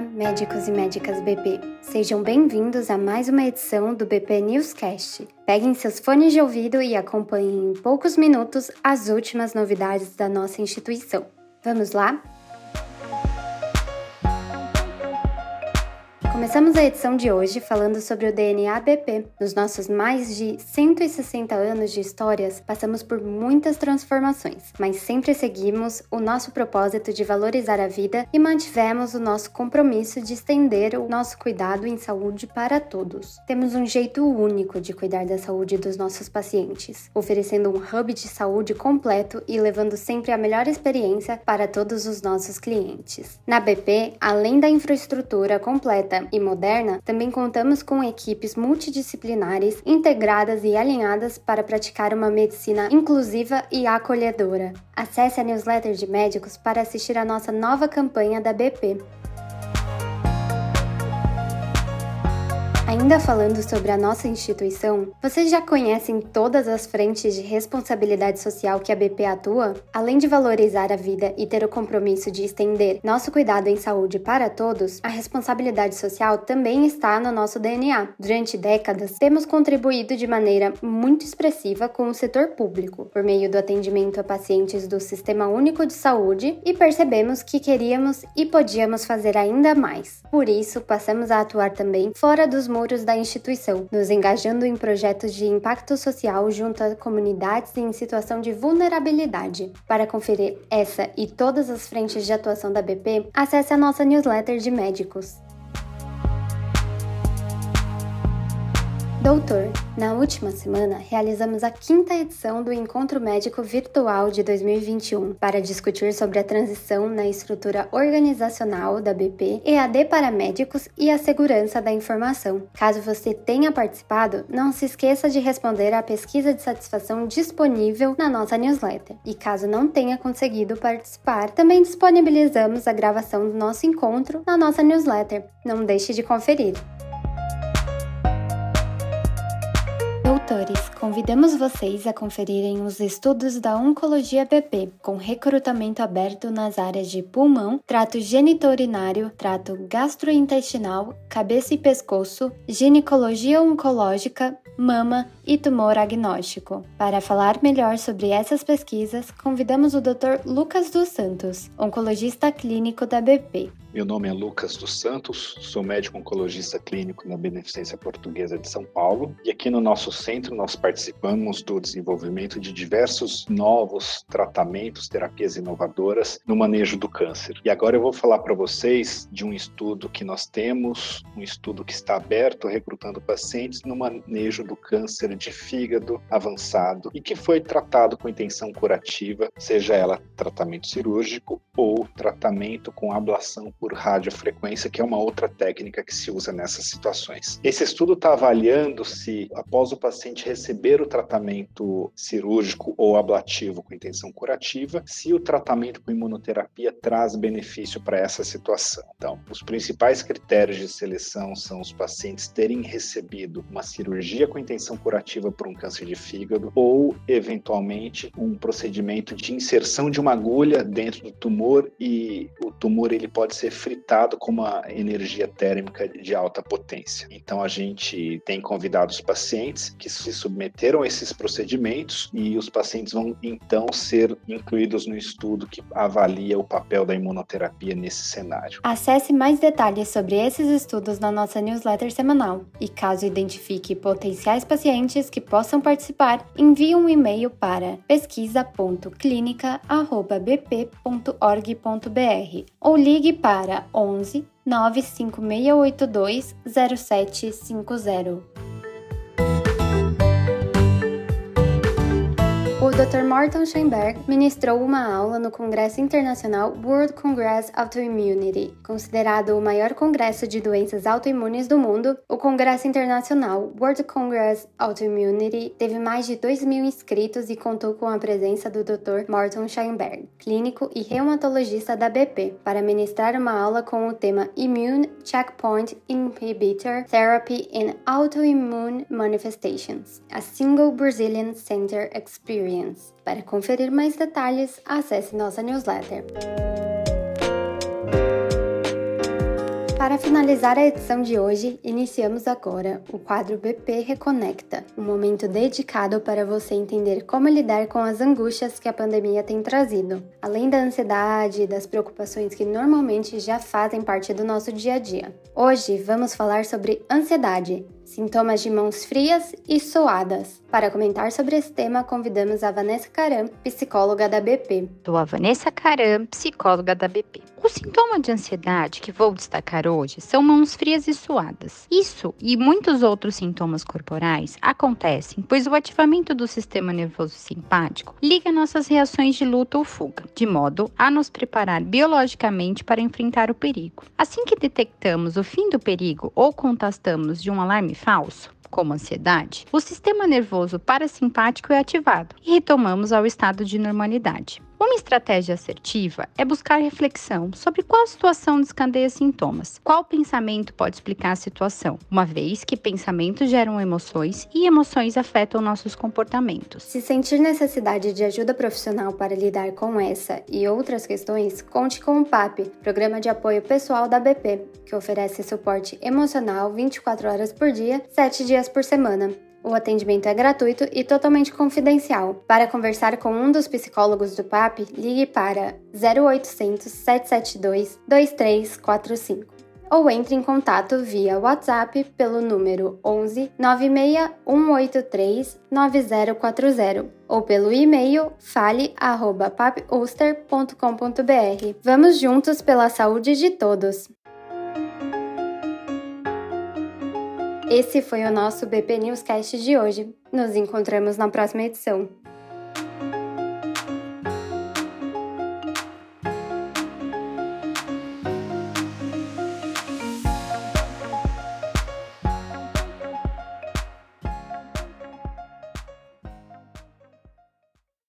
Médicos e médicas BP. Sejam bem-vindos a mais uma edição do BP Newscast. Peguem seus fones de ouvido e acompanhem em poucos minutos as últimas novidades da nossa instituição. Vamos lá? Começamos a edição de hoje falando sobre o DNA BP. Nos nossos mais de 160 anos de histórias, passamos por muitas transformações, mas sempre seguimos o nosso propósito de valorizar a vida e mantivemos o nosso compromisso de estender o nosso cuidado em saúde para todos. Temos um jeito único de cuidar da saúde dos nossos pacientes, oferecendo um hub de saúde completo e levando sempre a melhor experiência para todos os nossos clientes. Na BP, além da infraestrutura completa e moderna, também contamos com equipes multidisciplinares integradas e alinhadas para praticar uma medicina inclusiva e acolhedora. Acesse a newsletter de médicos para assistir a nossa nova campanha da BP. Ainda falando sobre a nossa instituição, vocês já conhecem todas as frentes de responsabilidade social que a BP atua? Além de valorizar a vida e ter o compromisso de estender nosso cuidado em saúde para todos, a responsabilidade social também está no nosso DNA. Durante décadas, temos contribuído de maneira muito expressiva com o setor público, por meio do atendimento a pacientes do Sistema Único de Saúde, e percebemos que queríamos e podíamos fazer ainda mais. Por isso, passamos a atuar também fora dos muros da instituição, nos engajando em projetos de impacto social junto a comunidades em situação de vulnerabilidade. Para conferir essa e todas as frentes de atuação da BP, acesse a nossa newsletter de médicos. Doutor, na última semana realizamos a quinta edição do Encontro Médico Virtual de 2021 para discutir sobre a transição na estrutura organizacional da BP, EAD para médicos e a segurança da informação. Caso você tenha participado, não se esqueça de responder à pesquisa de satisfação disponível na nossa newsletter. E caso não tenha conseguido participar, também disponibilizamos a gravação do nosso encontro na nossa newsletter. Não deixe de conferir. Doutores, convidamos vocês a conferirem os estudos da Oncologia BP, com recrutamento aberto nas áreas de pulmão, trato geniturinário, trato gastrointestinal, cabeça e pescoço, ginecologia oncológica, mama e tumor agnóstico. Para falar melhor sobre essas pesquisas, convidamos o Dr. Lucas dos Santos, oncologista clínico da BP. Meu nome é Lucas dos Santos, sou médico oncologista clínico na Beneficência Portuguesa de São Paulo e aqui no nosso centro nós participamos do desenvolvimento de diversos novos tratamentos, terapias inovadoras no manejo do câncer. E agora eu vou falar para vocês de um estudo que nós temos, um estudo que está aberto recrutando pacientes no manejo do câncer de fígado avançado e que foi tratado com intenção curativa, seja ela tratamento cirúrgico ou tratamento com ablação por radiofrequência, que é uma outra técnica que se usa nessas situações. Esse estudo está avaliando se, após o paciente receber o tratamento cirúrgico ou ablativo com intenção curativa, se o tratamento com imunoterapia traz benefício para essa situação. Então, os principais critérios de seleção são os pacientes terem recebido uma cirurgia com intenção curativa por um câncer de fígado ou, eventualmente, um procedimento de inserção de uma agulha dentro do tumor e o tumor ele pode ser fritado com uma energia térmica de alta potência. Então a gente tem convidado os pacientes que se submeteram a esses procedimentos e os pacientes vão então ser incluídos no estudo que avalia o papel da imunoterapia nesse cenário. Acesse mais detalhes sobre esses estudos na nossa newsletter semanal e caso identifique potenciais pacientes que possam participar, envie um e-mail para pesquisa.clinica@bp.org.br ou ligue para 11 95682 0750. Dr. Morton Scheinberg ministrou uma aula no Congresso Internacional World Congress Autoimmunity, considerado o maior congresso de doenças autoimunes do mundo. O Congresso Internacional World Congress Autoimmunity teve mais de 2 mil inscritos e contou com a presença do Dr. Morton Scheinberg, clínico e reumatologista da BP, para ministrar uma aula com o tema Immune Checkpoint Inhibitor Therapy in Autoimmune Manifestations, a Single Brazilian Center Experience. Para conferir mais detalhes, acesse nossa newsletter. Para finalizar a edição de hoje, iniciamos agora o quadro BP Reconecta, um momento dedicado para você entender como lidar com as angústias que a pandemia tem trazido, além da ansiedade e das preocupações que normalmente já fazem parte do nosso dia a dia. Hoje vamos falar sobre ansiedade, sintomas de mãos frias e suadas. Para comentar sobre esse tema, convidamos a Vanessa Caram, psicóloga da BP. Sou a Vanessa Caram, psicóloga da BP. O sintoma de ansiedade que vou destacar hoje são mãos frias e suadas. Isso e muitos outros sintomas corporais acontecem pois o ativamento do sistema nervoso simpático liga nossas reações de luta ou fuga, de modo a nos preparar biologicamente para enfrentar o perigo. Assim que detectamos o fim do perigo ou contestamos de um alarme falso, como ansiedade, o sistema nervoso parasimpático é ativado e retomamos ao estado de normalidade. Uma estratégia assertiva é buscar reflexão sobre qual situação descandeia sintomas, qual pensamento pode explicar a situação, uma vez que pensamentos geram emoções e emoções afetam nossos comportamentos. Se sentir necessidade de ajuda profissional para lidar com essa e outras questões, conte com o PAP, Programa de Apoio Pessoal da BP, que oferece suporte emocional 24 horas por dia, 7 dias por semana. O atendimento é gratuito e totalmente confidencial. Para conversar com um dos psicólogos do PAP, ligue para 0800 772 2345 ou entre em contato via WhatsApp pelo número 11 96 183 9040 ou pelo e-mail fale@papuster.com.br. Vamos juntos pela saúde de todos. Esse foi o nosso BP Newscast de hoje. Nos encontramos na próxima edição.